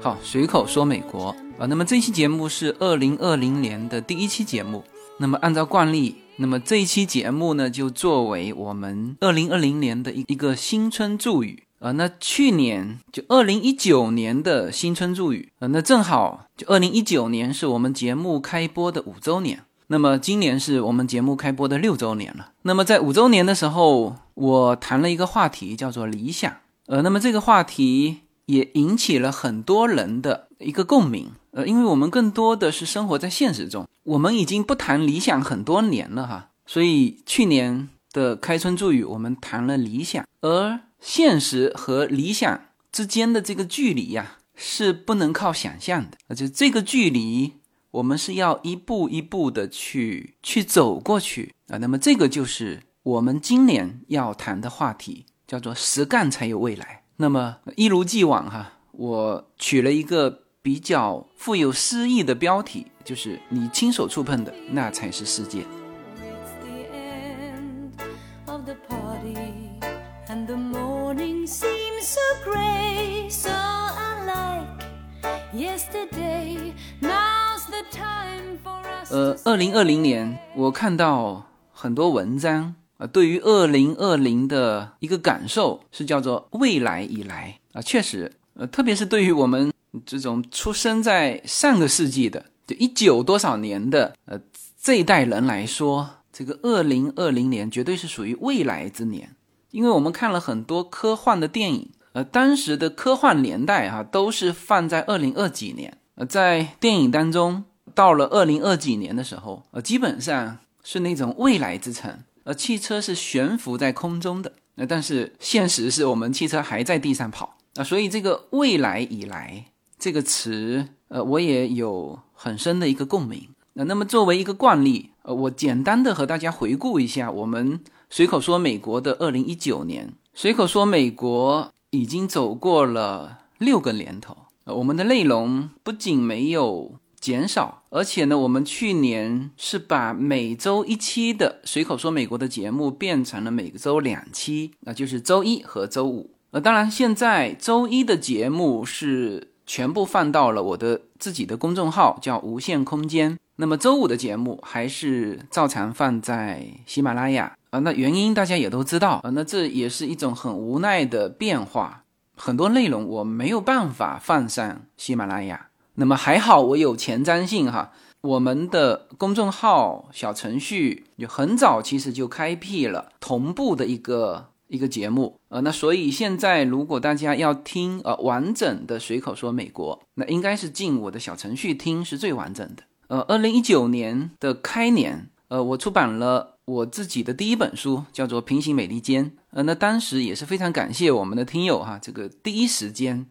好，随口说美国啊。那么这期节目是二零二零年的第一期节目。那么按照惯例，那么这一期节目呢，就作为我们二零二零年的一一个新春祝语啊。那去年就二零一九年的新春祝语啊，那正好就二零一九年是我们节目开播的五周年。那么今年是我们节目开播的六周年了。那么在五周年的时候，我谈了一个话题，叫做理想。呃，那么这个话题。也引起了很多人的一个共鸣，呃，因为我们更多的是生活在现实中，我们已经不谈理想很多年了哈，所以去年的开春祝语我们谈了理想，而现实和理想之间的这个距离呀，是不能靠想象的，而且这个距离我们是要一步一步的去去走过去。啊，那么这个就是我们今年要谈的话题，叫做实干才有未来。那么一如既往哈，我取了一个比较富有诗意的标题，就是你亲手触碰的那才是世界。呃，二零二零年，我看到很多文章。啊，对于二零二零的一个感受是叫做未来以来啊，确实，呃，特别是对于我们这种出生在上个世纪的，就一九多少年的呃这一代人来说，这个二零二零年绝对是属于未来之年，因为我们看了很多科幻的电影，呃，当时的科幻年代哈都是放在二零二几年，呃，在电影当中到了二零二几年的时候，呃，基本上是那种未来之城。呃，汽车是悬浮在空中的，那但是现实是我们汽车还在地上跑啊，所以这个未来以来这个词，呃，我也有很深的一个共鸣。那那么作为一个惯例，呃，我简单的和大家回顾一下我们随口说美国的二零一九年，随口说美国已经走过了六个年头，呃，我们的内容不仅没有。减少，而且呢，我们去年是把每周一期的随口说美国的节目变成了每周两期，那就是周一和周五。呃，当然现在周一的节目是全部放到了我的自己的公众号，叫无限空间。那么周五的节目还是照常放在喜马拉雅啊。那原因大家也都知道啊，那这也是一种很无奈的变化，很多内容我没有办法放上喜马拉雅。那么还好，我有前瞻性哈。我们的公众号小程序就很早，其实就开辟了同步的一个一个节目呃，那所以现在如果大家要听呃完整的随口说美国，那应该是进我的小程序听是最完整的。呃，二零一九年的开年，呃，我出版了我自己的第一本书，叫做《平行美利坚》。呃，那当时也是非常感谢我们的听友哈，这个第一时间。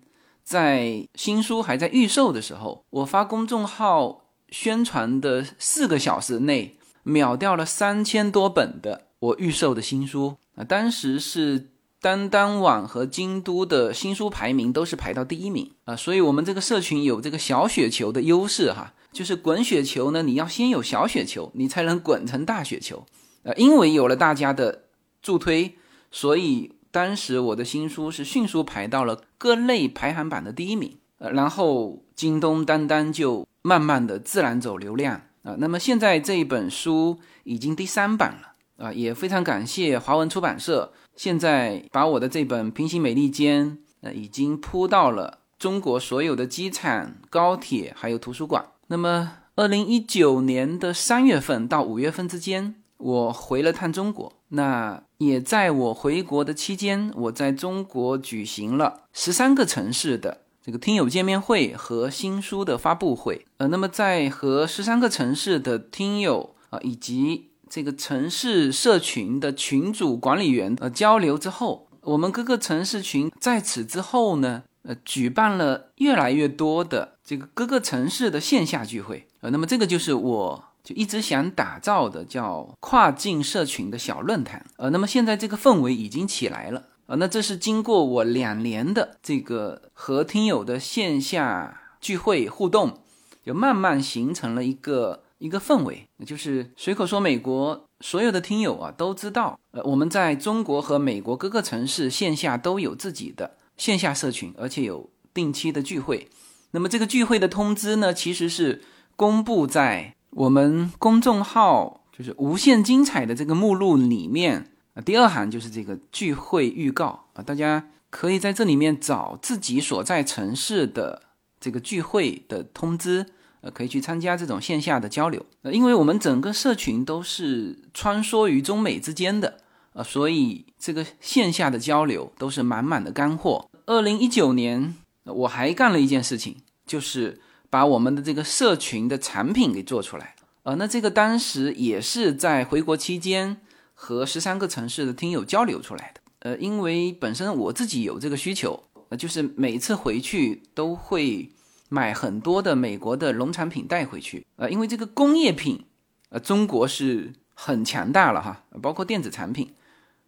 在新书还在预售的时候，我发公众号宣传的四个小时内，秒掉了三千多本的我预售的新书啊！当时是当当网和京都的新书排名都是排到第一名啊！所以我们这个社群有这个小雪球的优势哈，就是滚雪球呢，你要先有小雪球，你才能滚成大雪球。呃，因为有了大家的助推，所以。当时我的新书是迅速排到了各类排行榜的第一名，呃，然后京东、当当就慢慢的自然走流量啊。那么现在这一本书已经第三版了啊，也非常感谢华文出版社，现在把我的这本《平行美利坚》呃已经铺到了中国所有的机场、高铁还有图书馆。那么二零一九年的三月份到五月份之间。我回了趟中国，那也在我回国的期间，我在中国举行了十三个城市的这个听友见面会和新书的发布会。呃，那么在和十三个城市的听友啊，以及这个城市社群的群主管理员呃交流之后，我们各个城市群在此之后呢，呃，举办了越来越多的这个各个城市的线下聚会。呃，那么这个就是我。就一直想打造的叫跨境社群的小论坛，呃，那么现在这个氛围已经起来了，呃，那这是经过我两年的这个和听友的线下聚会互动，就慢慢形成了一个一个氛围，就是随口说美国所有的听友啊都知道，呃，我们在中国和美国各个城市线下都有自己的线下社群，而且有定期的聚会。那么这个聚会的通知呢，其实是公布在我们公众号，就是“无限精彩”的这个目录里面啊。第二行就是这个聚会预告啊，大家可以在这里面找自己所在城市的这个聚会的通知，呃，可以去参加这种线下的交流。呃，因为我们整个社群都是穿梭于中美之间的。啊，所以这个线下的交流都是满满的干货。二零一九年，我还干了一件事情，就是把我们的这个社群的产品给做出来。呃，那这个当时也是在回国期间和十三个城市的听友交流出来的。呃，因为本身我自己有这个需求，呃，就是每次回去都会买很多的美国的农产品带回去。呃，因为这个工业品，呃，中国是很强大了哈，包括电子产品。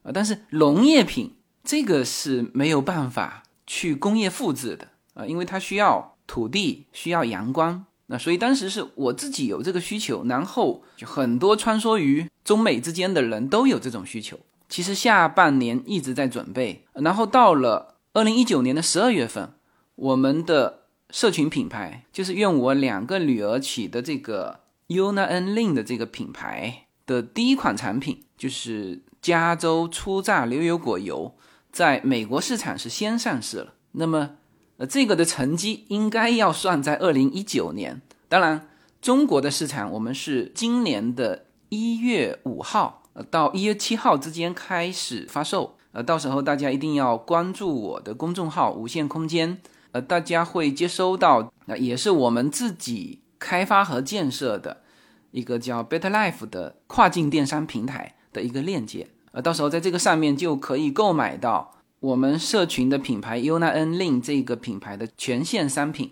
啊，但是农业品这个是没有办法去工业复制的啊，因为它需要土地，需要阳光。那所以当时是我自己有这个需求，然后就很多穿梭于中美之间的人都有这种需求。其实下半年一直在准备，然后到了二零一九年的十二月份，我们的社群品牌就是用我两个女儿起的这个 Una N Lin 的这个品牌的第一款产品就是。加州初榨牛油果油在美国市场是先上市了，那么呃这个的成绩应该要算在二零一九年。当然，中国的市场我们是今年的一月五号呃到一月七号之间开始发售，呃到时候大家一定要关注我的公众号“无限空间”，呃大家会接收到，那也是我们自己开发和建设的一个叫 Better Life 的跨境电商平台。的一个链接，呃，到时候在这个上面就可以购买到我们社群的品牌 Una N Lin 这个品牌的全线商品，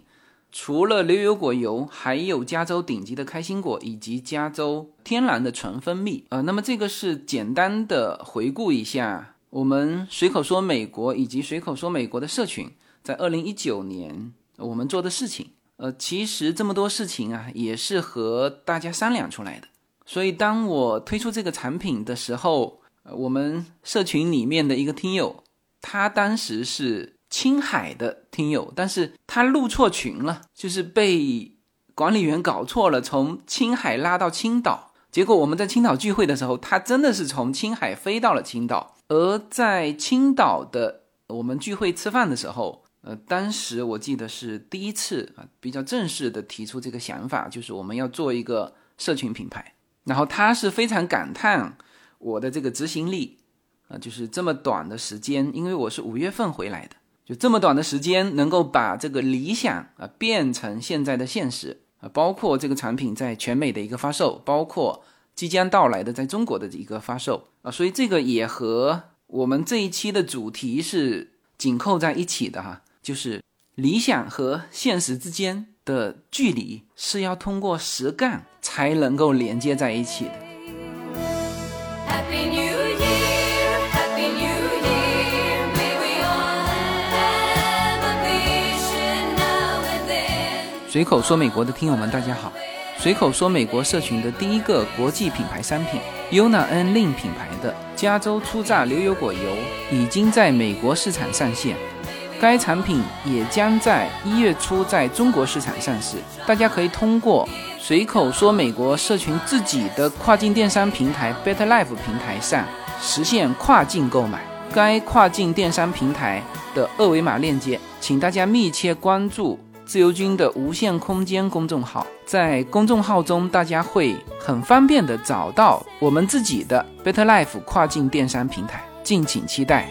除了牛油果油，还有加州顶级的开心果以及加州天然的纯蜂蜜，呃，那么这个是简单的回顾一下我们随口说美国以及随口说美国的社群在二零一九年我们做的事情，呃，其实这么多事情啊，也是和大家商量出来的。所以，当我推出这个产品的时候，我们社群里面的一个听友，他当时是青海的听友，但是他入错群了，就是被管理员搞错了，从青海拉到青岛。结果我们在青岛聚会的时候，他真的是从青海飞到了青岛。而在青岛的我们聚会吃饭的时候，呃，当时我记得是第一次啊，比较正式的提出这个想法，就是我们要做一个社群品牌。然后他是非常感叹我的这个执行力啊，就是这么短的时间，因为我是五月份回来的，就这么短的时间能够把这个理想啊变成现在的现实啊，包括这个产品在全美的一个发售，包括即将到来的在中国的一个发售啊，所以这个也和我们这一期的主题是紧扣在一起的哈，就是理想和现实之间。的距离是要通过实干才能够连接在一起的。随口说美国的听友们，大家好！随口说美国社群的第一个国际品牌商品 Una N Lin 品牌的加州初榨牛油果油已经在美国市场上线。该产品也将在一月初在中国市场上市，大家可以通过随口说美国社群自己的跨境电商平台 Better Life 平台上实现跨境购买。该跨境电商平台的二维码链接，请大家密切关注自由军的无限空间公众号，在公众号中大家会很方便的找到我们自己的 Better Life 跨境电商平台，敬请期待。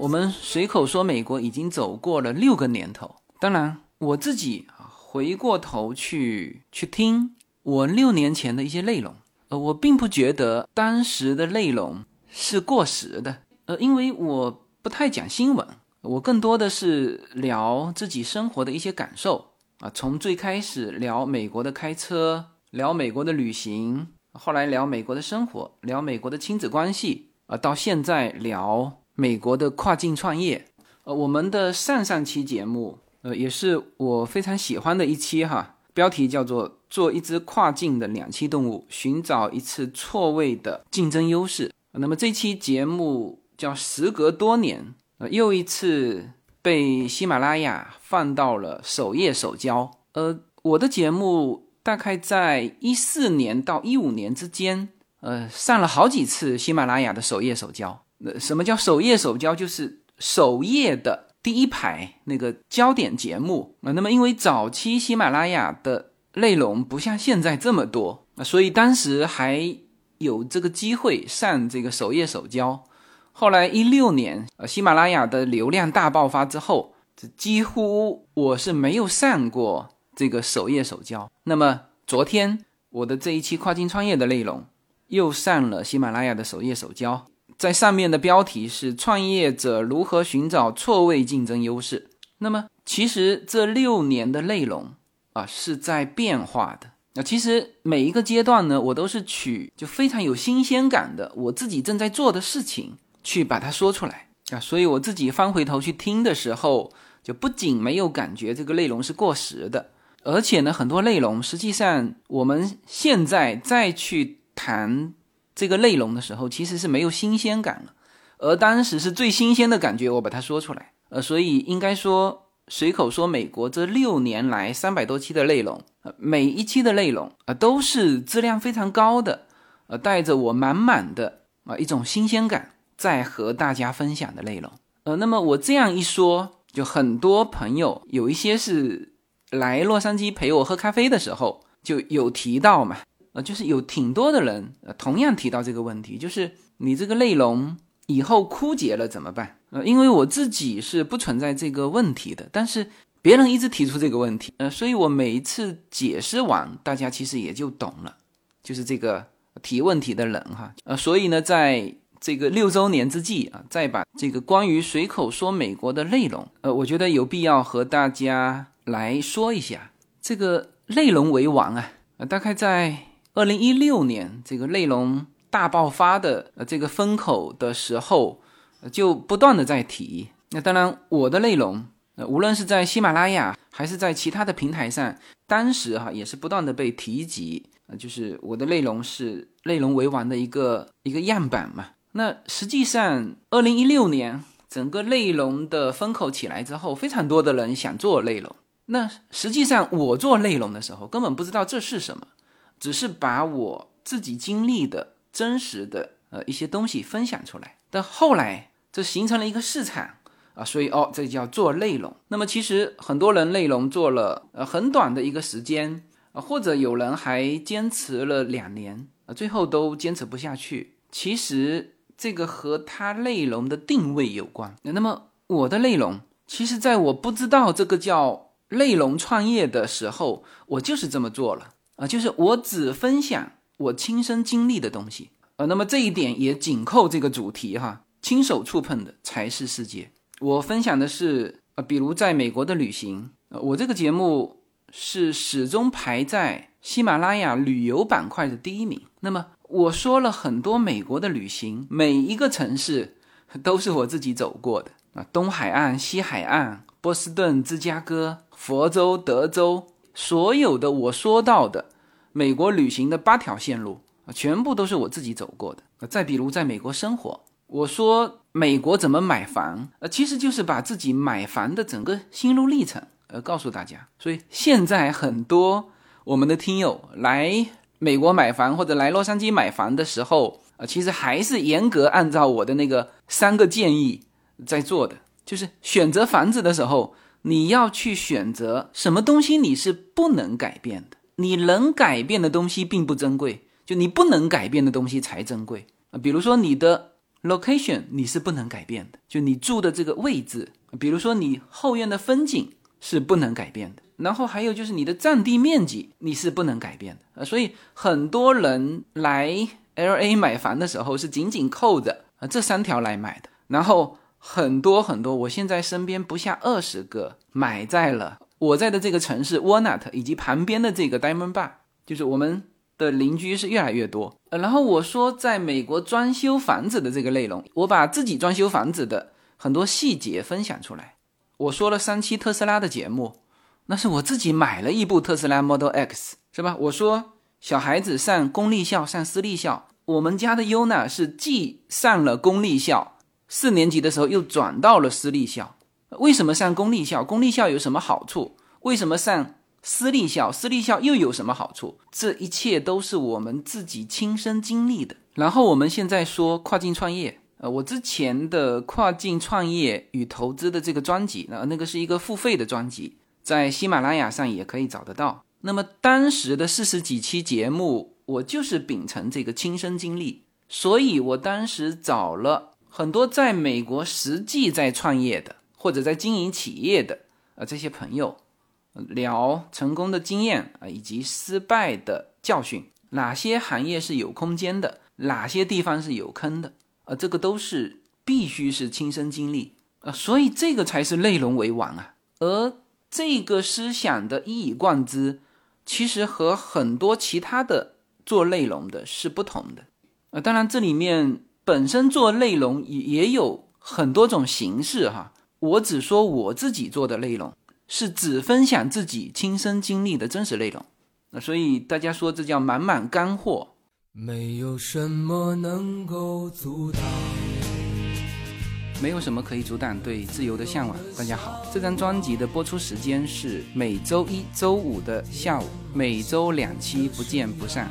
我们随口说，美国已经走过了六个年头。当然，我自己，回过头去去听我六年前的一些内容，呃，我并不觉得当时的内容是过时的。呃，因为我不太讲新闻，我更多的是聊自己生活的一些感受啊。从最开始聊美国的开车，聊美国的旅行，后来聊美国的生活，聊美国的亲子关系啊，到现在聊。美国的跨境创业，呃，我们的上上期节目，呃，也是我非常喜欢的一期哈，标题叫做“做一只跨境的两栖动物，寻找一次错位的竞争优势”。那么这期节目叫时隔多年，呃，又一次被喜马拉雅放到了首页首交。呃，我的节目大概在一四年到一五年之间，呃，上了好几次喜马拉雅的首页首交。那什么叫首页首交？就是首页的第一排那个焦点节目啊。那么因为早期喜马拉雅的内容不像现在这么多啊，所以当时还。有这个机会上这个首页首交，后来一六年，呃，喜马拉雅的流量大爆发之后，这几乎我是没有上过这个首页首交。那么昨天我的这一期跨境创业的内容又上了喜马拉雅的首页首交，在上面的标题是“创业者如何寻找错位竞争优势”。那么其实这六年的内容啊是在变化的。那其实每一个阶段呢，我都是取就非常有新鲜感的我自己正在做的事情去把它说出来啊，所以我自己翻回头去听的时候，就不仅没有感觉这个内容是过时的，而且呢，很多内容实际上我们现在再去谈这个内容的时候，其实是没有新鲜感了，而当时是最新鲜的感觉，我把它说出来，呃，所以应该说。随口说，美国这六年来三百多期的内容，呃，每一期的内容啊都是质量非常高的，呃，带着我满满的啊一种新鲜感在和大家分享的内容。呃，那么我这样一说，就很多朋友有一些是来洛杉矶陪我喝咖啡的时候就有提到嘛，呃，就是有挺多的人呃同样提到这个问题，就是你这个内容以后枯竭了怎么办？呃，因为我自己是不存在这个问题的，但是别人一直提出这个问题，呃，所以我每一次解释完，大家其实也就懂了，就是这个提问题的人哈，呃，所以呢，在这个六周年之际啊，再把这个关于随口说美国的内容，呃，我觉得有必要和大家来说一下，这个内容为王啊，呃，大概在二零一六年这个内容大爆发的呃这个风口的时候。就不断的在提，那当然我的内容，呃，无论是在喜马拉雅还是在其他的平台上，当时哈也是不断的被提及，呃，就是我的内容是内容为王的一个一个样板嘛。那实际上，二零一六年整个内容的风口起来之后，非常多的人想做内容。那实际上我做内容的时候，根本不知道这是什么，只是把我自己经历的真实的呃一些东西分享出来。但后来，这形成了一个市场啊，所以哦，这叫做内容。那么其实很多人内容做了呃很短的一个时间啊，或者有人还坚持了两年啊，最后都坚持不下去。其实这个和他内容的定位有关。那么我的内容，其实在我不知道这个叫内容创业的时候，我就是这么做了啊，就是我只分享我亲身经历的东西。呃，那么这一点也紧扣这个主题哈，亲手触碰的才是世界。我分享的是，呃，比如在美国的旅行，呃，我这个节目是始终排在喜马拉雅旅游板块的第一名。那么我说了很多美国的旅行，每一个城市都是我自己走过的啊，东海岸、西海岸、波士顿、芝加哥、佛州、德州，所有的我说到的美国旅行的八条线路。全部都是我自己走过的。再比如在美国生活，我说美国怎么买房，呃，其实就是把自己买房的整个心路历程，呃，告诉大家。所以现在很多我们的听友来美国买房或者来洛杉矶买房的时候，呃，其实还是严格按照我的那个三个建议在做的。就是选择房子的时候，你要去选择什么东西你是不能改变的，你能改变的东西并不珍贵。就你不能改变的东西才珍贵啊，比如说你的 location 你是不能改变的，就你住的这个位置，比如说你后院的风景是不能改变的，然后还有就是你的占地面积你是不能改变的啊，所以很多人来 L A 买房的时候是紧紧扣着啊这三条来买的，然后很多很多，我现在身边不下二十个买在了我在的这个城市 Walnut 以及旁边的这个 Diamond Bar，就是我们。的邻居是越来越多，呃，然后我说在美国装修房子的这个内容，我把自己装修房子的很多细节分享出来。我说了三期特斯拉的节目，那是我自己买了一部特斯拉 Model X，是吧？我说小孩子上公立校、上私立校，我们家的优娜是既上了公立校，四年级的时候又转到了私立校。为什么上公立校？公立校有什么好处？为什么上私立校？私立校又有什么好处？这一切都是我们自己亲身经历的。然后我们现在说跨境创业，呃，我之前的跨境创业与投资的这个专辑，那那个是一个付费的专辑，在喜马拉雅上也可以找得到。那么当时的四十几期节目，我就是秉承这个亲身经历，所以我当时找了很多在美国实际在创业的。或者在经营企业的呃这些朋友聊成功的经验啊，以及失败的教训，哪些行业是有空间的，哪些地方是有坑的，呃，这个都是必须是亲身经历啊，所以这个才是内容为王啊。而这个思想的一以贯之，其实和很多其他的做内容的是不同的啊。当然，这里面本身做内容也也有很多种形式哈。我只说我自己做的内容，是只分享自己亲身经历的真实内容。那所以大家说这叫满满干货。没有什么能够阻挡，没有什么可以阻挡对自由的向往。大家好，这张专辑的播出时间是每周一周五的下午，每周两期，不见不散。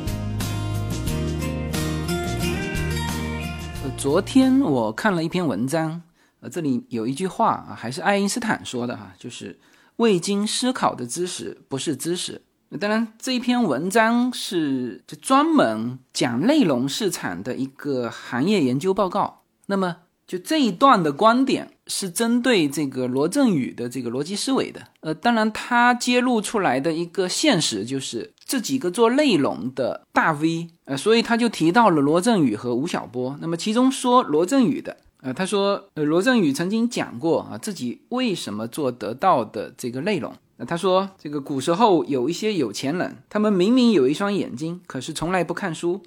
昨天我看了一篇文章，呃，这里有一句话啊，还是爱因斯坦说的哈，就是。未经思考的知识不是知识。当然，这一篇文章是就专门讲内容市场的一个行业研究报告。那么，就这一段的观点是针对这个罗振宇的这个逻辑思维的。呃，当然，他揭露出来的一个现实就是这几个做内容的大 V，呃，所以他就提到了罗振宇和吴晓波。那么，其中说罗振宇的。呃，他说，呃，罗振宇曾经讲过啊，自己为什么做得到的这个内容。那他说，这个古时候有一些有钱人，他们明明有一双眼睛，可是从来不看书，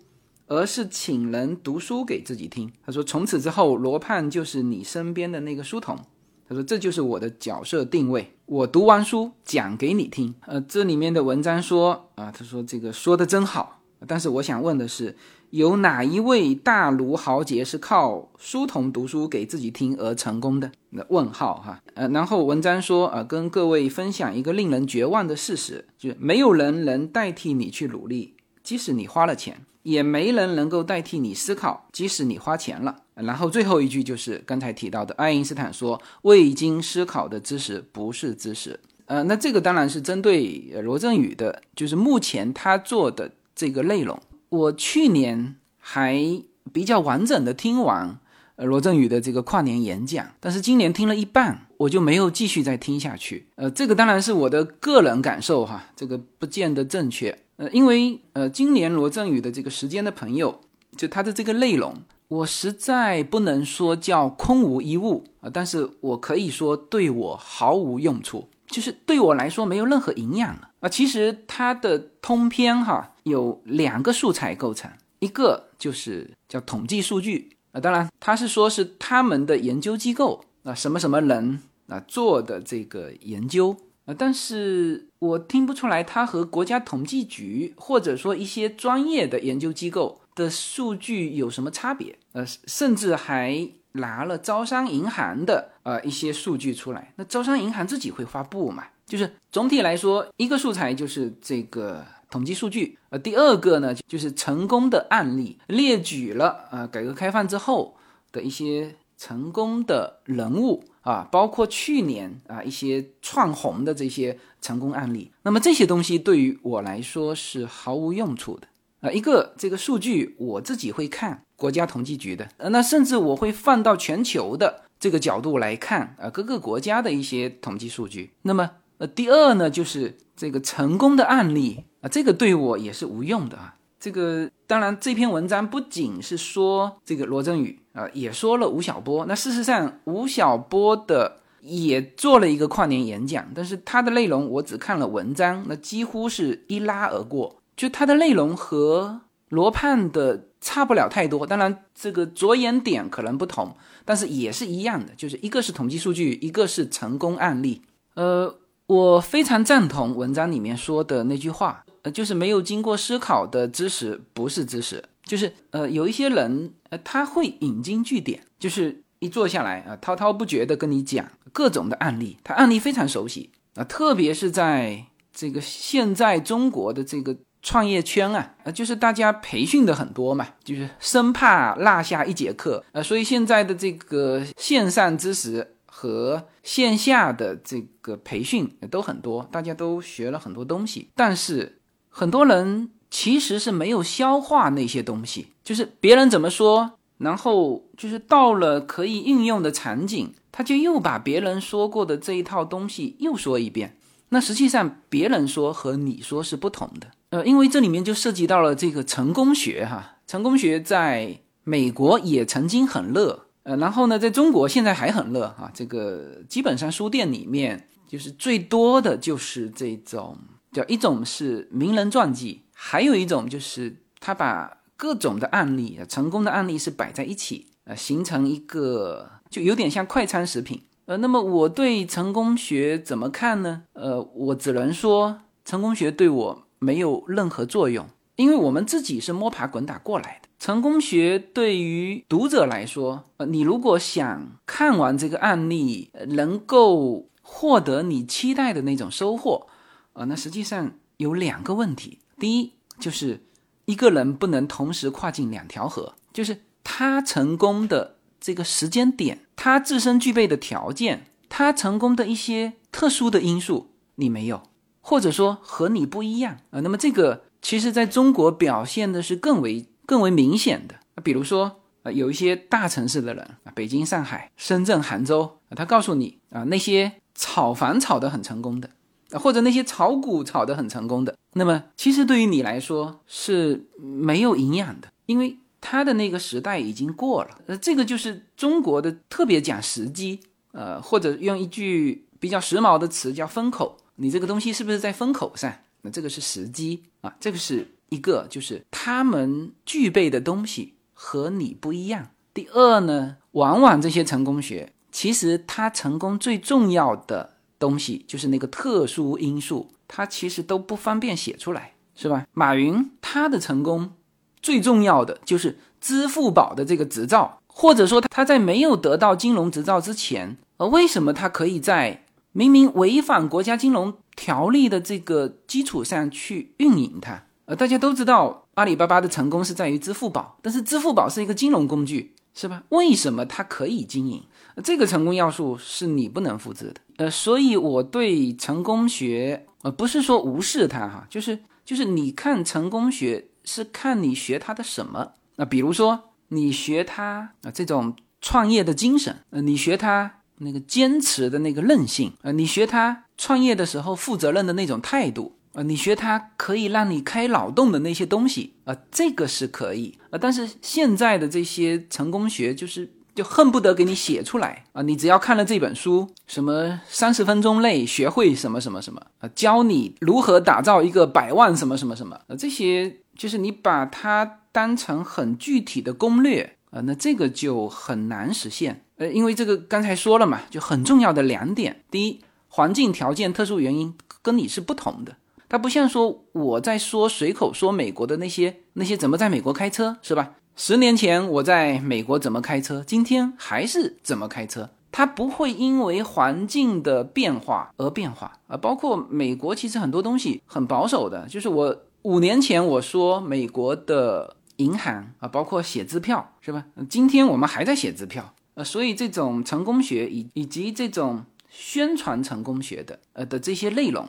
而是请人读书给自己听。他说，从此之后，罗胖就是你身边的那个书童。他说，这就是我的角色定位，我读完书讲给你听。呃，这里面的文章说啊，他说这个说的真好，但是我想问的是。有哪一位大儒豪杰是靠书童读书给自己听而成功的？那问号哈，呃，然后文章说，呃，跟各位分享一个令人绝望的事实，就是没有人能代替你去努力，即使你花了钱，也没人能够代替你思考，即使你花钱了。然后最后一句就是刚才提到的，爱因斯坦说，未经思考的知识不是知识。呃，那这个当然是针对罗振宇的，就是目前他做的这个内容。我去年还比较完整的听完呃罗振宇的这个跨年演讲，但是今年听了一半，我就没有继续再听下去。呃，这个当然是我的个人感受哈，这个不见得正确。呃，因为呃今年罗振宇的这个时间的朋友，就他的这个内容，我实在不能说叫空无一物啊，但是我可以说对我毫无用处，就是对我来说没有任何营养了啊。其实他的通篇哈。有两个素材构成，一个就是叫统计数据啊，当然他是说是他们的研究机构啊，什么什么人啊做的这个研究呃，但是我听不出来它和国家统计局或者说一些专业的研究机构的数据有什么差别，呃，甚至还拿了招商银行的呃一些数据出来，那招商银行自己会发布嘛？就是总体来说，一个素材就是这个。统计数据，呃，第二个呢，就是成功的案例，列举了呃改革开放之后的一些成功的人物啊，包括去年啊一些创红的这些成功案例。那么这些东西对于我来说是毫无用处的啊。一个这个数据我自己会看国家统计局的，呃，那甚至我会放到全球的这个角度来看啊，各个国家的一些统计数据。那么呃，第二呢，就是这个成功的案例啊，这个对我也是无用的啊。这个当然，这篇文章不仅是说这个罗振宇啊，也说了吴晓波。那事实上，吴晓波的也做了一个跨年演讲，但是他的内容我只看了文章，那几乎是一拉而过。就他的内容和罗胖的差不了太多，当然这个着眼点可能不同，但是也是一样的，就是一个是统计数据，一个是成功案例。呃，我非常赞同文章里面说的那句话。呃，就是没有经过思考的知识不是知识，就是呃，有一些人呃，他会引经据典，就是一坐下来啊，滔滔不绝的跟你讲各种的案例，他案例非常熟悉啊，特别是在这个现在中国的这个创业圈啊，呃，就是大家培训的很多嘛，就是生怕落下一节课，呃，所以现在的这个线上知识。和线下的这个培训都很多，大家都学了很多东西，但是很多人其实是没有消化那些东西，就是别人怎么说，然后就是到了可以应用的场景，他就又把别人说过的这一套东西又说一遍。那实际上别人说和你说是不同的，呃，因为这里面就涉及到了这个成功学哈，成功学在美国也曾经很热。呃，然后呢，在中国现在还很热啊，这个基本上书店里面就是最多的就是这种，叫一种是名人传记，还有一种就是他把各种的案例，成功的案例是摆在一起，呃，形成一个就有点像快餐食品。呃，那么我对成功学怎么看呢？呃，我只能说成功学对我没有任何作用，因为我们自己是摸爬滚打过来的。成功学对于读者来说，呃，你如果想看完这个案例，能够获得你期待的那种收获，啊，那实际上有两个问题。第一，就是一个人不能同时跨进两条河，就是他成功的这个时间点，他自身具备的条件，他成功的一些特殊的因素，你没有，或者说和你不一样啊。那么这个其实在中国表现的是更为。更为明显的，比如说，呃，有一些大城市的人啊，北京、上海、深圳、杭州啊，他告诉你啊，那些炒房炒得很成功的，或者那些炒股炒得很成功的，那么其实对于你来说是没有营养的，因为他的那个时代已经过了。呃，这个就是中国的特别讲时机，呃，或者用一句比较时髦的词叫风口，你这个东西是不是在风口上？那这个是时机啊，这个是。一个就是他们具备的东西和你不一样。第二呢，往往这些成功学其实它成功最重要的东西就是那个特殊因素，它其实都不方便写出来，是吧？马云他的成功最重要的就是支付宝的这个执照，或者说他在没有得到金融执照之前，呃，为什么他可以在明明违反国家金融条例的这个基础上去运营它？呃，大家都知道阿里巴巴的成功是在于支付宝，但是支付宝是一个金融工具，是吧？为什么它可以经营？这个成功要素是你不能复制的。呃，所以我对成功学，呃，不是说无视它哈，就是就是你看成功学是看你学它的什么。那比如说你学它啊这种创业的精神，呃，你学它那个坚持的那个韧性，呃，你学它创业的时候负责任的那种态度。呃，你学它可以让你开脑洞的那些东西啊，这个是可以啊。但是现在的这些成功学，就是就恨不得给你写出来啊。你只要看了这本书，什么三十分钟内学会什么什么什么啊，教你如何打造一个百万什么什么什么啊，这些就是你把它当成很具体的攻略啊，那这个就很难实现。呃，因为这个刚才说了嘛，就很重要的两点：第一，环境条件特殊原因跟你是不同的。它不像说我在说随口说美国的那些那些怎么在美国开车是吧？十年前我在美国怎么开车，今天还是怎么开车。它不会因为环境的变化而变化啊。包括美国其实很多东西很保守的，就是我五年前我说美国的银行啊，包括写支票是吧？今天我们还在写支票，呃，所以这种成功学以以及这种宣传成功学的呃的这些内容，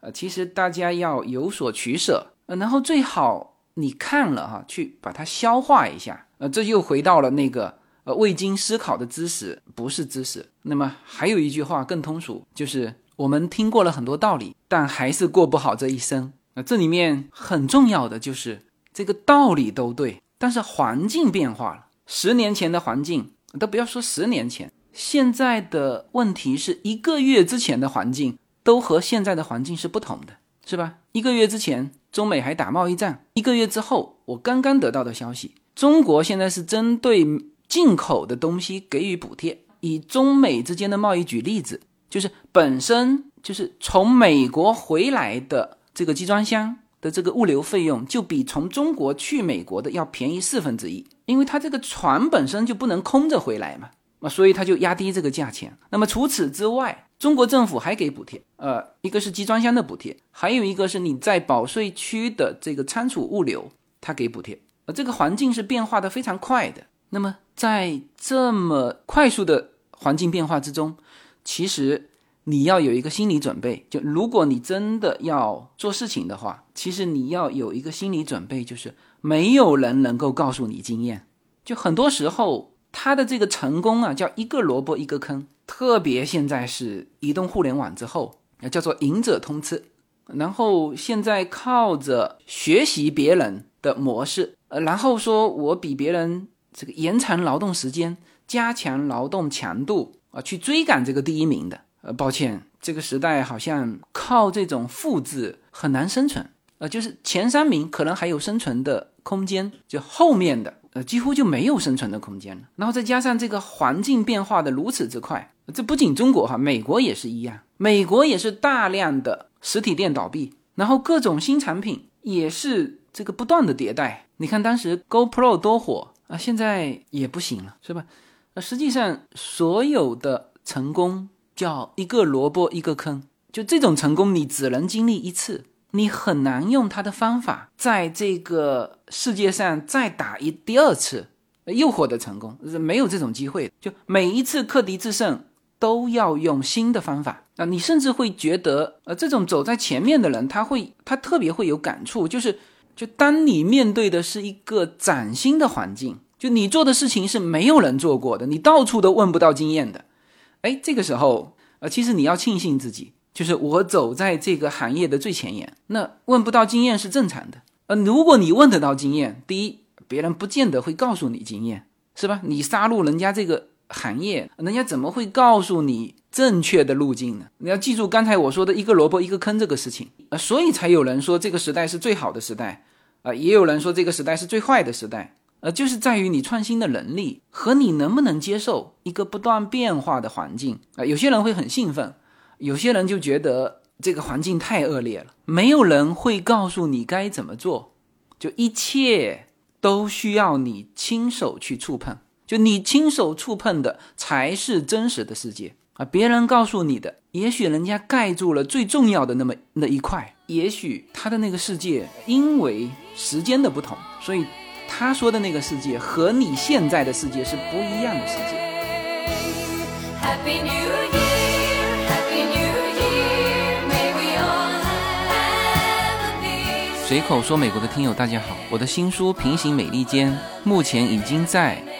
呃，其实大家要有所取舍，呃，然后最好你看了哈，去把它消化一下，呃，这又回到了那个呃未经思考的知识不是知识。那么还有一句话更通俗，就是我们听过了很多道理，但还是过不好这一生。那这里面很重要的就是这个道理都对，但是环境变化了。十年前的环境都不要说十年前，现在的问题是一个月之前的环境都和现在的环境是不同的，是吧？一个月之前中美还打贸易战，一个月之后我刚刚得到的消息，中国现在是针对进口的东西给予补贴。以中美之间的贸易举例子，就是本身就是从美国回来的。这个集装箱的这个物流费用就比从中国去美国的要便宜四分之一，因为它这个船本身就不能空着回来嘛，啊，所以它就压低这个价钱。那么除此之外，中国政府还给补贴，呃，一个是集装箱的补贴，还有一个是你在保税区的这个仓储物流，它给补贴。呃，这个环境是变化的非常快的。那么在这么快速的环境变化之中，其实。你要有一个心理准备，就如果你真的要做事情的话，其实你要有一个心理准备，就是没有人能够告诉你经验。就很多时候，他的这个成功啊，叫一个萝卜一个坑。特别现在是移动互联网之后，叫做赢者通吃。然后现在靠着学习别人的模式，呃，然后说我比别人这个延长劳动时间，加强劳动强度啊，去追赶这个第一名的。呃，抱歉，这个时代好像靠这种复制很难生存。呃，就是前三名可能还有生存的空间，就后面的呃几乎就没有生存的空间了。然后再加上这个环境变化的如此之快，这不仅中国哈，美国也是一样，美国也是大量的实体店倒闭，然后各种新产品也是这个不断的迭代。你看当时 GoPro 多火啊，现在也不行了，是吧？呃，实际上所有的成功。叫一个萝卜一个坑，就这种成功，你只能经历一次，你很难用他的方法在这个世界上再打一第二次，又获得成功，没有这种机会。就每一次克敌制胜，都要用新的方法啊！你甚至会觉得，呃，这种走在前面的人，他会，他特别会有感触，就是，就当你面对的是一个崭新的环境，就你做的事情是没有人做过的，你到处都问不到经验的。哎，这个时候，呃，其实你要庆幸自己，就是我走在这个行业的最前沿。那问不到经验是正常的。呃，如果你问得到经验，第一，别人不见得会告诉你经验，是吧？你杀入人家这个行业，人家怎么会告诉你正确的路径呢？你要记住刚才我说的一个萝卜一个坑这个事情啊，所以才有人说这个时代是最好的时代，啊，也有人说这个时代是最坏的时代。呃，就是在于你创新的能力和你能不能接受一个不断变化的环境啊。有些人会很兴奋，有些人就觉得这个环境太恶劣了，没有人会告诉你该怎么做，就一切都需要你亲手去触碰，就你亲手触碰的才是真实的世界啊。别人告诉你的，也许人家盖住了最重要的那么那一块，也许他的那个世界因为时间的不同，所以。他说的那个世界和你现在的世界是不一样的世界。Happy New Year! 随口说，美国的听友大家好，我的新书《平行美利坚》目前已经在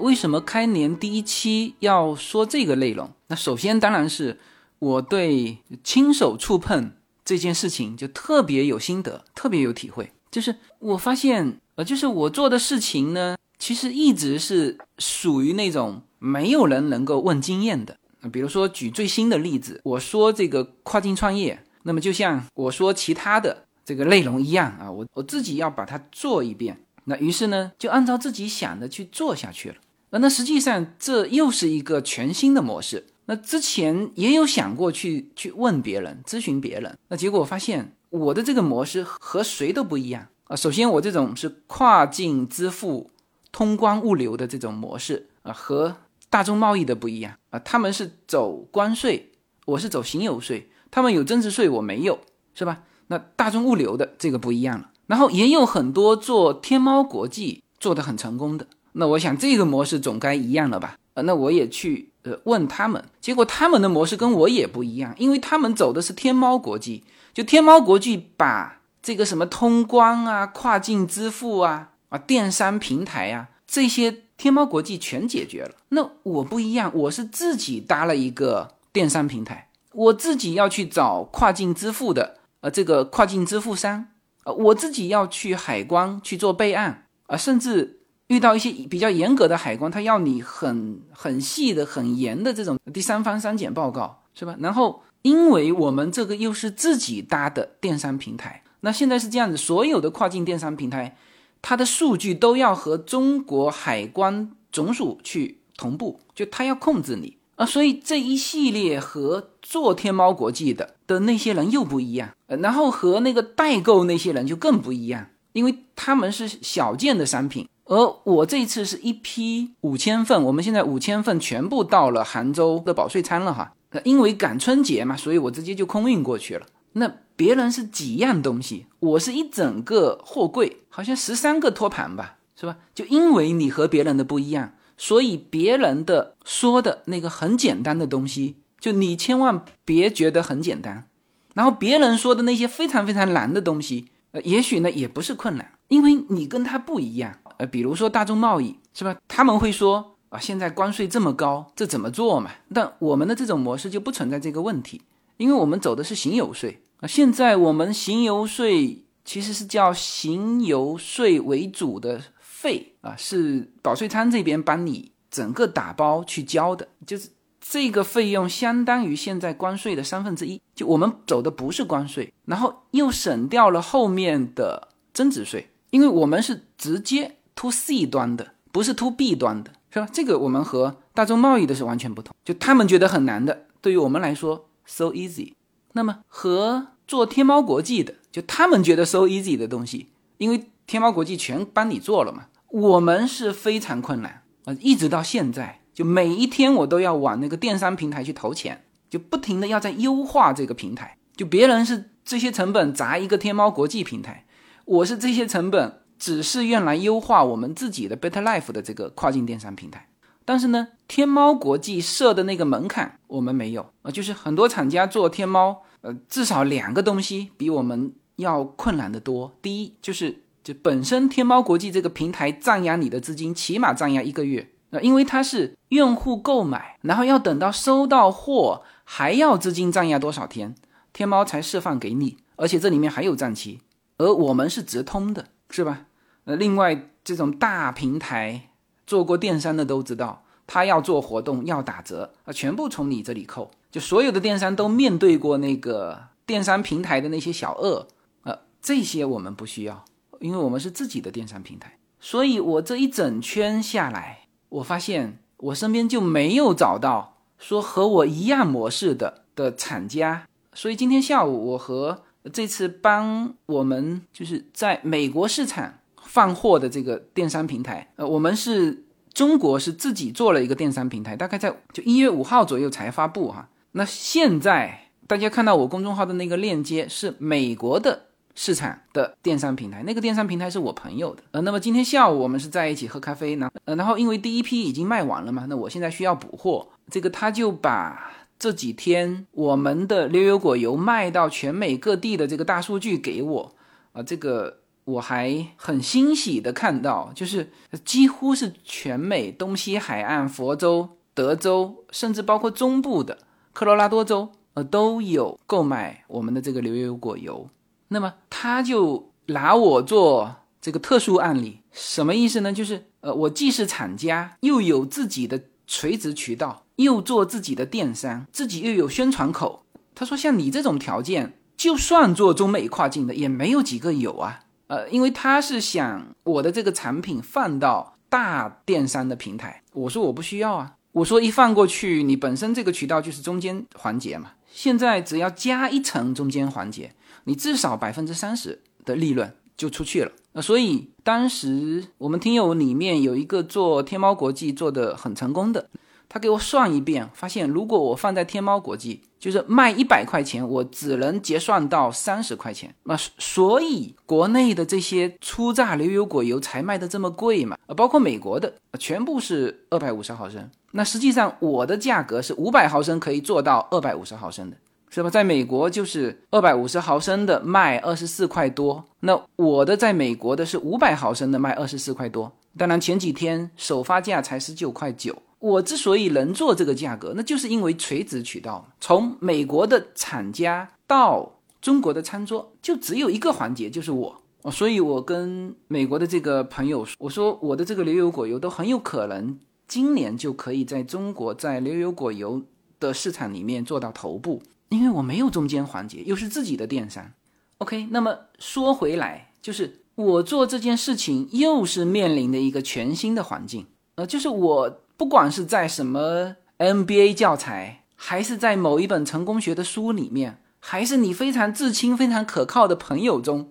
为什么开年第一期要说这个内容？那首先当然是我对亲手触碰这件事情就特别有心得，特别有体会。就是我发现。呃，就是我做的事情呢，其实一直是属于那种没有人能够问经验的。比如说举最新的例子，我说这个跨境创业，那么就像我说其他的这个内容一样啊，我我自己要把它做一遍，那于是呢，就按照自己想的去做下去了。呃，那实际上这又是一个全新的模式。那之前也有想过去去问别人、咨询别人，那结果发现我的这个模式和谁都不一样啊。首先，我这种是跨境支付、通关物流的这种模式啊，和大众贸易的不一样啊。他们是走关税，我是走行邮税，他们有增值税，我没有，是吧？那大众物流的这个不一样了。然后也有很多做天猫国际做的很成功的，那我想这个模式总该一样了吧？呃，那我也去呃。问他们，结果他们的模式跟我也不一样，因为他们走的是天猫国际，就天猫国际把这个什么通关啊、跨境支付啊、啊电商平台啊这些天猫国际全解决了。那我不一样，我是自己搭了一个电商平台，我自己要去找跨境支付的，呃，这个跨境支付商，呃，我自己要去海关去做备案啊，甚至。遇到一些比较严格的海关，他要你很很细的、很严的这种第三方删减报告，是吧？然后，因为我们这个又是自己搭的电商平台，那现在是这样子，所有的跨境电商平台，它的数据都要和中国海关总署去同步，就他要控制你啊，所以这一系列和做天猫国际的的那些人又不一样，然后和那个代购那些人就更不一样，因为他们是小件的商品。而我这一次是一批五千份，我们现在五千份全部到了杭州的保税仓了哈。因为赶春节嘛，所以我直接就空运过去了。那别人是几样东西，我是一整个货柜，好像十三个托盘吧，是吧？就因为你和别人的不一样，所以别人的说的那个很简单的东西，就你千万别觉得很简单。然后别人说的那些非常非常难的东西，呃，也许呢也不是困难，因为你跟他不一样。呃，比如说大众贸易是吧？他们会说啊，现在关税这么高，这怎么做嘛？但我们的这种模式就不存在这个问题，因为我们走的是行邮税啊。现在我们行邮税其实是叫行邮税为主的费啊，是保税仓这边帮你整个打包去交的，就是这个费用相当于现在关税的三分之一。就我们走的不是关税，然后又省掉了后面的增值税，因为我们是直接。To C 端的不是 to B 端的，是吧？这个我们和大众贸易的是完全不同。就他们觉得很难的，对于我们来说 so easy。那么和做天猫国际的，就他们觉得 so easy 的东西，因为天猫国际全帮你做了嘛，我们是非常困难啊！一直到现在，就每一天我都要往那个电商平台去投钱，就不停的要在优化这个平台。就别人是这些成本砸一个天猫国际平台，我是这些成本。只是用来优化我们自己的 Better Life 的这个跨境电商平台，但是呢，天猫国际设的那个门槛我们没有啊，就是很多厂家做天猫，呃，至少两个东西比我们要困难的多。第一就是就本身天猫国际这个平台占压你的资金，起码占压一个月啊，因为它是用户购买，然后要等到收到货，还要资金占压多少天，天猫才释放给你，而且这里面还有账期，而我们是直通的，是吧？那另外，这种大平台做过电商的都知道，他要做活动要打折啊，全部从你这里扣。就所有的电商都面对过那个电商平台的那些小鳄，呃，这些我们不需要，因为我们是自己的电商平台。所以我这一整圈下来，我发现我身边就没有找到说和我一样模式的的厂家。所以今天下午，我和这次帮我们就是在美国市场。放货的这个电商平台，呃，我们是中国是自己做了一个电商平台，大概在就一月五号左右才发布哈。那现在大家看到我公众号的那个链接是美国的市场的电商平台，那个电商平台是我朋友的。呃，那么今天下午我们是在一起喝咖啡呢，呃，然后因为第一批已经卖完了嘛，那我现在需要补货，这个他就把这几天我们的牛油果油卖到全美各地的这个大数据给我，啊，这个。我还很欣喜的看到，就是几乎是全美东西海岸、佛州、德州，甚至包括中部的科罗拉多州，呃，都有购买我们的这个牛油果油。那么他就拿我做这个特殊案例，什么意思呢？就是呃，我既是厂家，又有自己的垂直渠道，又做自己的电商，自己又有宣传口。他说，像你这种条件，就算做中美跨境的，也没有几个有啊。呃，因为他是想我的这个产品放到大电商的平台，我说我不需要啊，我说一放过去，你本身这个渠道就是中间环节嘛，现在只要加一层中间环节，你至少百分之三十的利润就出去了。那所以当时我们听友里面有一个做天猫国际做的很成功的。他给我算一遍，发现如果我放在天猫国际，就是卖一百块钱，我只能结算到三十块钱。那所以国内的这些初榨牛油果油才卖的这么贵嘛？包括美国的，全部是二百五十毫升。那实际上我的价格是五百毫升可以做到二百五十毫升的，是吧？在美国就是二百五十毫升的卖二十四块多，那我的在美国的是五百毫升的卖二十四块多。当然前几天首发价才十九块九。我之所以能做这个价格，那就是因为垂直渠道，从美国的厂家到中国的餐桌，就只有一个环节，就是我。所以我跟美国的这个朋友说，我说我的这个牛油果油都很有可能今年就可以在中国在牛油果油的市场里面做到头部，因为我没有中间环节，又是自己的电商。OK，那么说回来，就是我做这件事情又是面临的一个全新的环境，呃，就是我。不管是在什么 MBA 教材，还是在某一本成功学的书里面，还是你非常至亲、非常可靠的朋友中，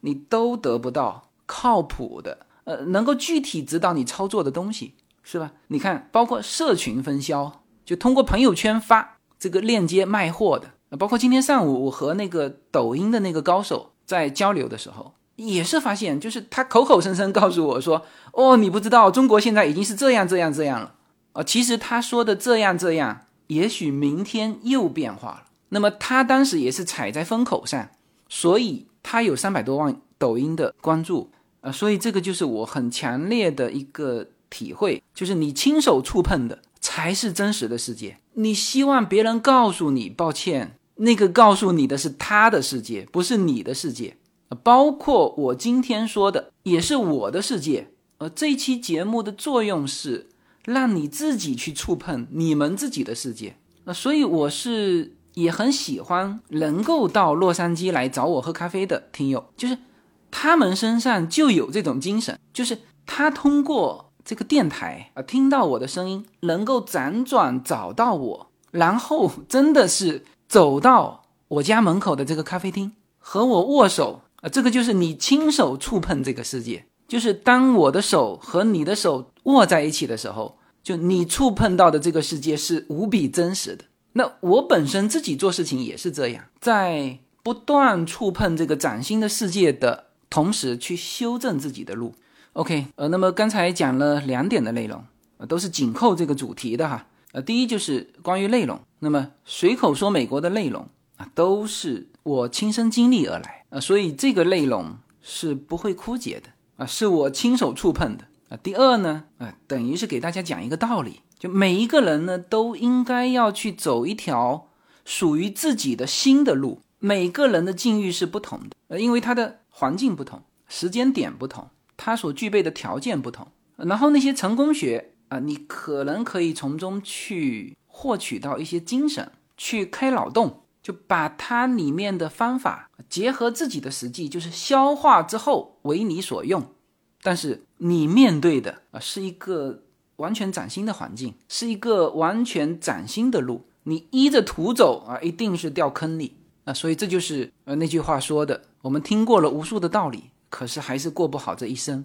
你都得不到靠谱的，呃，能够具体指导你操作的东西，是吧？你看，包括社群分销，就通过朋友圈发这个链接卖货的，包括今天上午我和那个抖音的那个高手在交流的时候。也是发现，就是他口口声声告诉我说：“哦，你不知道，中国现在已经是这样这样这样了。”啊，其实他说的这样这样，也许明天又变化了。那么他当时也是踩在风口上，所以他有三百多万抖音的关注啊。所以这个就是我很强烈的一个体会，就是你亲手触碰的才是真实的世界。你希望别人告诉你，抱歉，那个告诉你的是他的世界，不是你的世界。包括我今天说的，也是我的世界。呃，这期节目的作用是让你自己去触碰你们自己的世界。呃，所以我是也很喜欢能够到洛杉矶来找我喝咖啡的听友，就是他们身上就有这种精神，就是他通过这个电台啊听到我的声音，能够辗转找到我，然后真的是走到我家门口的这个咖啡厅和我握手。啊，这个就是你亲手触碰这个世界，就是当我的手和你的手握在一起的时候，就你触碰到的这个世界是无比真实的。那我本身自己做事情也是这样，在不断触碰这个崭新的世界的同时，去修正自己的路。OK，呃，那么刚才讲了两点的内容，呃，都是紧扣这个主题的哈。呃，第一就是关于内容，那么随口说美国的内容啊，都是我亲身经历而来。啊，所以这个内容是不会枯竭的啊，是我亲手触碰的啊。第二呢，啊，等于是给大家讲一个道理，就每一个人呢都应该要去走一条属于自己的新的路。每个人的境遇是不同的，呃，因为他的环境不同，时间点不同，他所具备的条件不同。然后那些成功学啊，你可能可以从中去获取到一些精神，去开脑洞。就把它里面的方法结合自己的实际，就是消化之后为你所用。但是你面对的啊是一个完全崭新的环境，是一个完全崭新的路。你依着图走啊，一定是掉坑里啊。所以这就是呃那句话说的：我们听过了无数的道理，可是还是过不好这一生。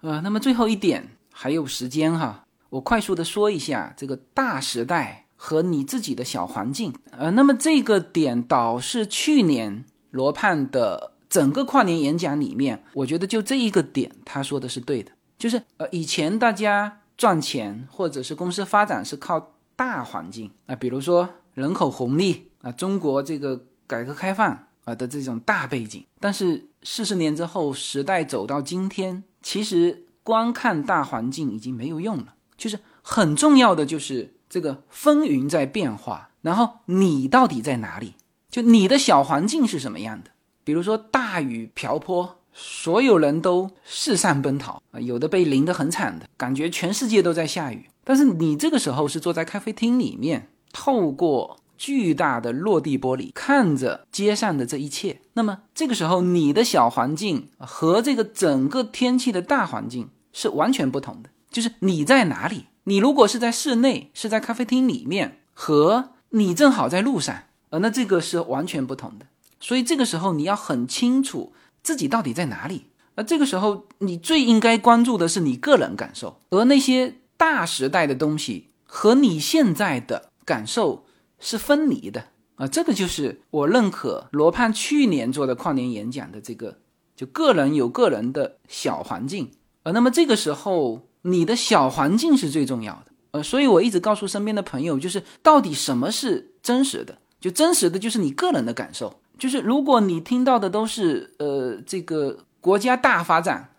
呃，那么最后一点还有时间哈，我快速的说一下这个大时代。和你自己的小环境，呃，那么这个点倒是去年罗胖的整个跨年演讲里面，我觉得就这一个点他说的是对的，就是呃，以前大家赚钱或者是公司发展是靠大环境啊，比如说人口红利啊，中国这个改革开放啊的这种大背景，但是四十年之后，时代走到今天，其实光看大环境已经没有用了，就是很重要的就是。这个风云在变化，然后你到底在哪里？就你的小环境是什么样的？比如说大雨瓢泼，所有人都四散奔逃啊，有的被淋得很惨的，感觉全世界都在下雨。但是你这个时候是坐在咖啡厅里面，透过巨大的落地玻璃，看着街上的这一切。那么这个时候，你的小环境和这个整个天气的大环境是完全不同的。就是你在哪里？你如果是在室内，是在咖啡厅里面，和你正好在路上，呃，那这个是完全不同的。所以这个时候你要很清楚自己到底在哪里。而这个时候你最应该关注的是你个人感受，而那些大时代的东西和你现在的感受是分离的啊。这个就是我认可罗胖去年做的跨年演讲的这个，就个人有个人的小环境，呃，那么这个时候你的小环境是最重要的，呃，所以我一直告诉身边的朋友，就是到底什么是真实的，就真实的就是你个人的感受。就是如果你听到的都是呃这个国家大发展，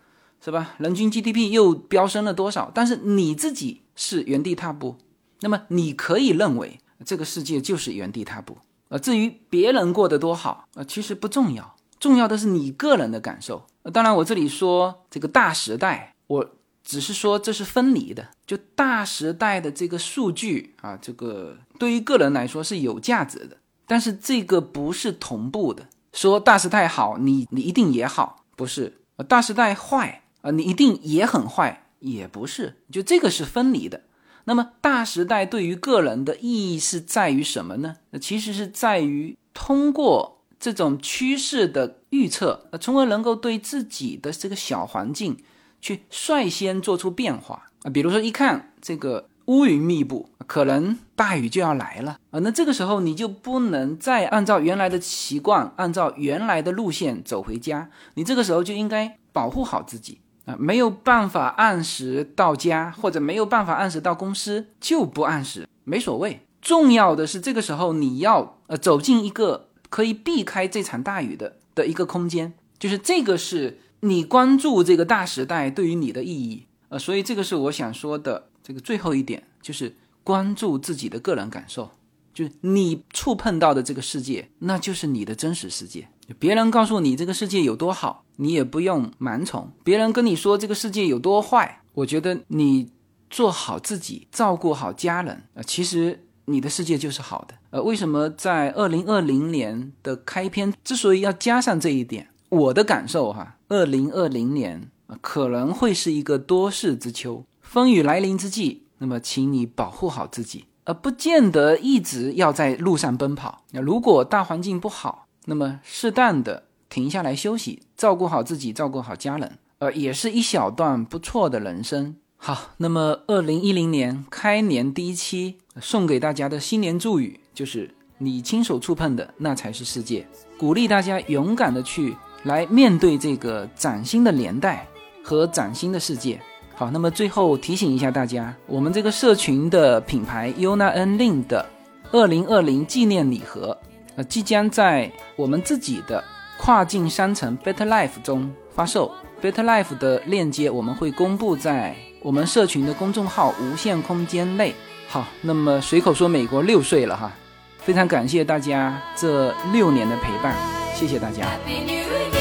是吧？人均 GDP 又飙升了多少？但是你自己是原地踏步，那么你可以认为这个世界就是原地踏步啊。至于别人过得多好啊，其实不重要，重要的是你个人的感受。当然，我这里说这个大时代，我只是说这是分离的，就大时代的这个数据啊，这个对于个人来说是有价值的。但是这个不是同步的，说大时代好，你你一定也好，不是大时代坏啊，你一定也很坏，也不是，就这个是分离的。那么大时代对于个人的意义是在于什么呢？其实是在于通过这种趋势的预测，从而能够对自己的这个小环境去率先做出变化啊，比如说一看这个。乌云密布，可能大雨就要来了啊！那这个时候你就不能再按照原来的习惯，按照原来的路线走回家。你这个时候就应该保护好自己啊！没有办法按时到家，或者没有办法按时到公司，就不按时，没所谓。重要的是这个时候你要呃走进一个可以避开这场大雨的的一个空间，就是这个是你关注这个大时代对于你的意义呃，所以这个是我想说的。这个最后一点就是关注自己的个人感受，就是你触碰到的这个世界，那就是你的真实世界。别人告诉你这个世界有多好，你也不用盲从；别人跟你说这个世界有多坏，我觉得你做好自己，照顾好家人啊，其实你的世界就是好的。呃，为什么在二零二零年的开篇之所以要加上这一点，我的感受哈，二零二零年可能会是一个多事之秋。风雨来临之际，那么请你保护好自己，而不见得一直要在路上奔跑。那如果大环境不好，那么适当的停下来休息，照顾好自己，照顾好家人，呃，也是一小段不错的人生。好，那么二零一零年开年第一期送给大家的新年祝语就是：你亲手触碰的那才是世界，鼓励大家勇敢的去来面对这个崭新的年代和崭新的世界。好，那么最后提醒一下大家，我们这个社群的品牌 UNA N Lin 的二零二零纪念礼盒，呃，即将在我们自己的跨境商城 Better Life 中发售。Better Life 的链接我们会公布在我们社群的公众号无限空间内。好，那么随口说美国六岁了哈，非常感谢大家这六年的陪伴，谢谢大家。